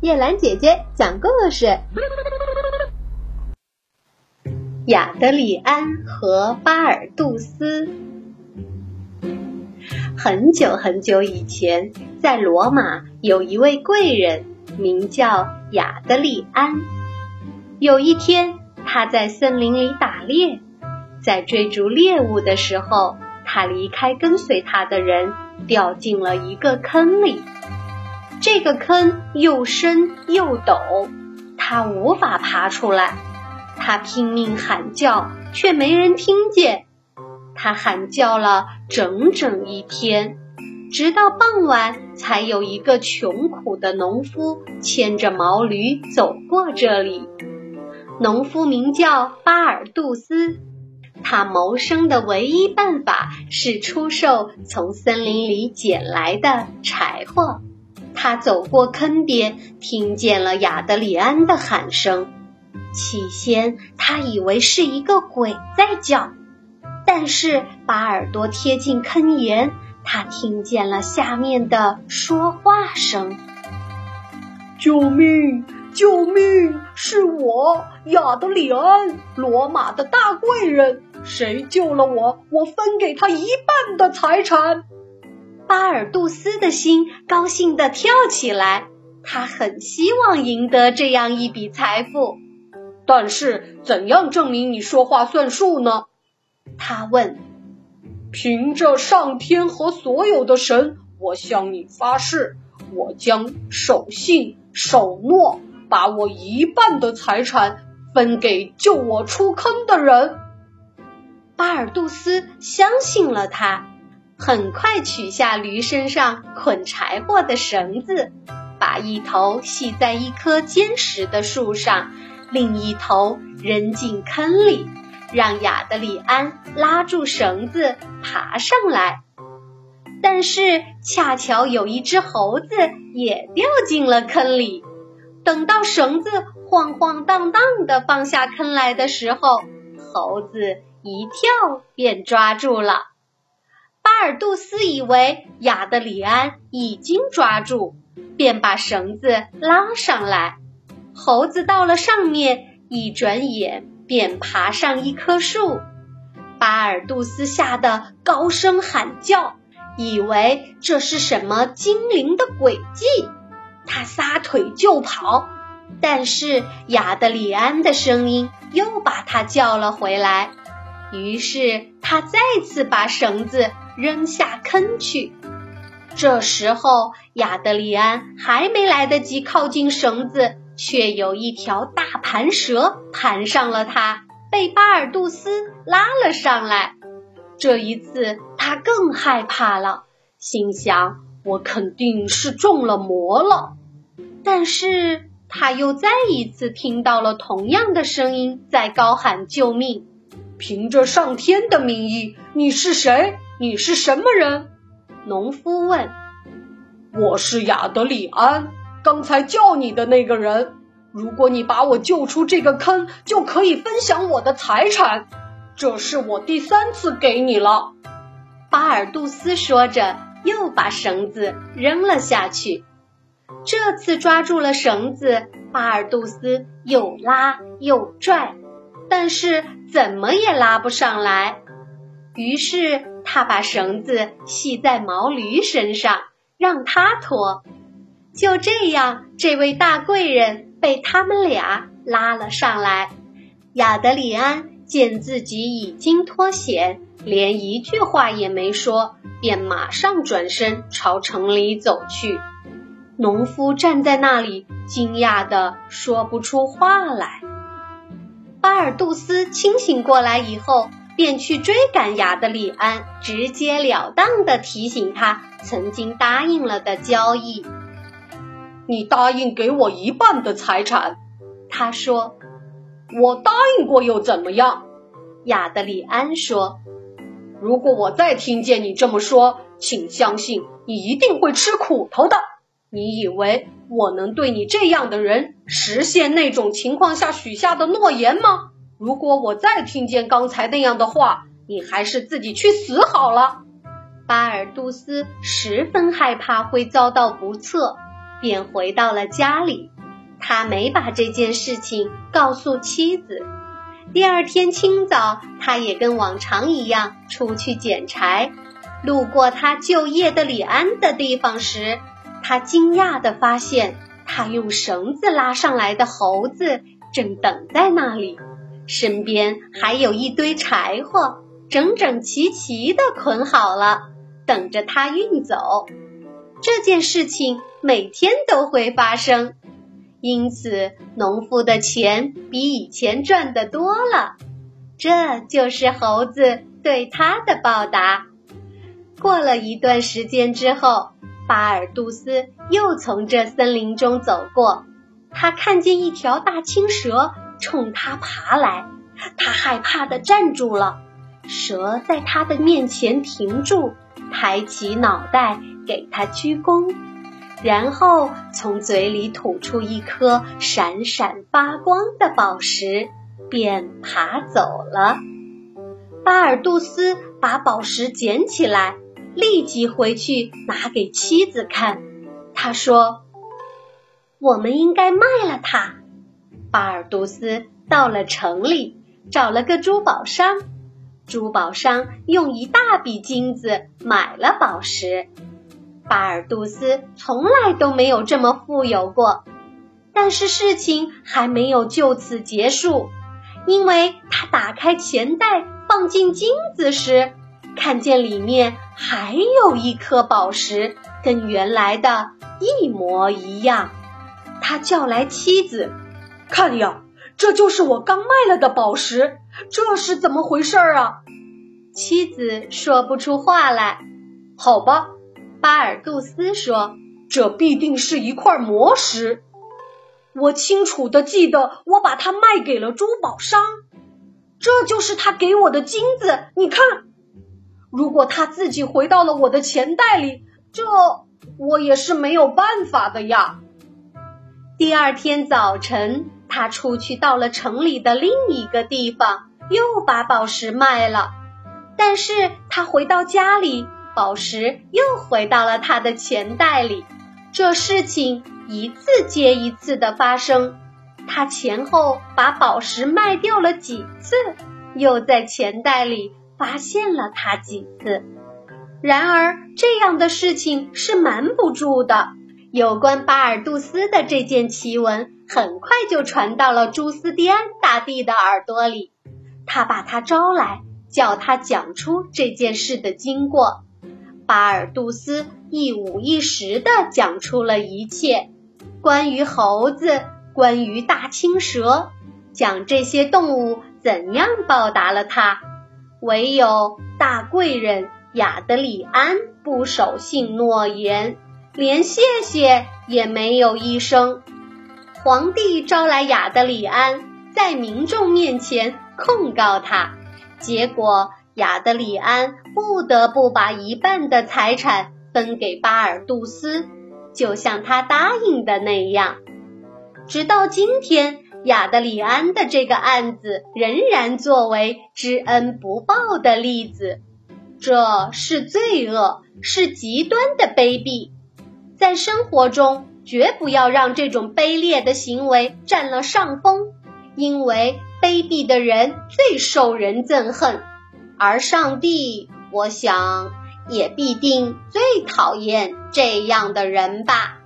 叶兰姐姐讲故事：亚德里安和巴尔杜斯。很久很久以前，在罗马有一位贵人，名叫亚德里安。有一天，他在森林里打猎，在追逐猎物的时候，他离开跟随他的人，掉进了一个坑里。这个坑又深又陡，他无法爬出来。他拼命喊叫，却没人听见。他喊叫了整整一天，直到傍晚，才有一个穷苦的农夫牵着毛驴走过这里。农夫名叫巴尔杜斯，他谋生的唯一办法是出售从森林里捡来的柴火。他走过坑边，听见了亚德里安的喊声。起先，他以为是一个鬼在叫，但是把耳朵贴近坑沿，他听见了下面的说话声：“救命！救命！是我，亚德里安，罗马的大贵人。谁救了我，我分给他一半的财产。”巴尔杜斯的心高兴地跳起来，他很希望赢得这样一笔财富。但是，怎样证明你说话算数呢？他问。凭着上天和所有的神，我向你发誓，我将守信守诺，把我一半的财产分给救我出坑的人。巴尔杜斯相信了他。很快取下驴身上捆柴火的绳子，把一头系在一棵坚实的树上，另一头扔进坑里，让亚德里安拉住绳子爬上来。但是恰巧有一只猴子也掉进了坑里。等到绳子晃晃荡荡地放下坑来的时候，猴子一跳便抓住了。巴尔杜斯以为亚德里安已经抓住，便把绳子拉上来。猴子到了上面，一转眼便爬上一棵树。巴尔杜斯吓得高声喊叫，以为这是什么精灵的诡计。他撒腿就跑，但是亚德里安的声音又把他叫了回来。于是他再次把绳子。扔下坑去。这时候，亚德里安还没来得及靠近绳子，却有一条大盘蛇盘上了他，被巴尔杜斯拉了上来。这一次，他更害怕了，心想：“我肯定是中了魔了。”但是，他又再一次听到了同样的声音在高喊救命。凭着上天的名义，你是谁？你是什么人？农夫问。我是亚德里安，刚才叫你的那个人。如果你把我救出这个坑，就可以分享我的财产。这是我第三次给你了。巴尔杜斯说着，又把绳子扔了下去。这次抓住了绳子，巴尔杜斯又拉又拽，但是怎么也拉不上来。于是。他把绳子系在毛驴身上，让他拖。就这样，这位大贵人被他们俩拉了上来。亚德里安见自己已经脱险，连一句话也没说，便马上转身朝城里走去。农夫站在那里，惊讶的说不出话来。巴尔杜斯清醒过来以后。便去追赶亚德里安，直截了当的提醒他曾经答应了的交易。你答应给我一半的财产，他说。我答应过又怎么样？亚德里安说。如果我再听见你这么说，请相信你一定会吃苦头的。你以为我能对你这样的人实现那种情况下许下的诺言吗？如果我再听见刚才那样的话，你还是自己去死好了。巴尔杜斯十分害怕会遭到不测，便回到了家里。他没把这件事情告诉妻子。第二天清早，他也跟往常一样出去捡柴。路过他就业的李安的地方时，他惊讶地发现，他用绳子拉上来的猴子正等在那里，身边还有一堆柴火，整整齐齐地捆好了，等着他运走。这件事情每天都会发生。因此，农夫的钱比以前赚的多了，这就是猴子对他的报答。过了一段时间之后，巴尔杜斯又从这森林中走过，他看见一条大青蛇冲他爬来，他害怕的站住了。蛇在他的面前停住，抬起脑袋给他鞠躬。然后从嘴里吐出一颗闪闪发光的宝石，便爬走了。巴尔杜斯把宝石捡起来，立即回去拿给妻子看。他说：“我们应该卖了它。”巴尔杜斯到了城里，找了个珠宝商，珠宝商用一大笔金子买了宝石。巴尔杜斯从来都没有这么富有过，但是事情还没有就此结束，因为他打开钱袋放进金子时，看见里面还有一颗宝石，跟原来的一模一样。他叫来妻子，看呀，这就是我刚卖了的宝石，这是怎么回事啊？妻子说不出话来。好吧。巴尔杜斯说：“这必定是一块魔石，我清楚的记得，我把它卖给了珠宝商，这就是他给我的金子。你看，如果他自己回到了我的钱袋里，这我也是没有办法的呀。”第二天早晨，他出去到了城里的另一个地方，又把宝石卖了，但是他回到家里。宝石又回到了他的钱袋里，这事情一次接一次的发生。他前后把宝石卖掉了几次，又在钱袋里发现了它几次。然而，这样的事情是瞒不住的。有关巴尔杜斯的这件奇闻，很快就传到了朱斯蒂安大帝的耳朵里。他把他招来，叫他讲出这件事的经过。巴尔杜斯一五一十地讲出了一切，关于猴子，关于大青蛇，讲这些动物怎样报答了他。唯有大贵人亚德里安不守信诺言，连谢谢也没有一声。皇帝招来亚德里安，在民众面前控告他，结果。亚德里安不得不把一半的财产分给巴尔杜斯，就像他答应的那样。直到今天，亚德里安的这个案子仍然作为知恩不报的例子。这是罪恶，是极端的卑鄙。在生活中，绝不要让这种卑劣的行为占了上风，因为卑鄙的人最受人憎恨。而上帝，我想也必定最讨厌这样的人吧。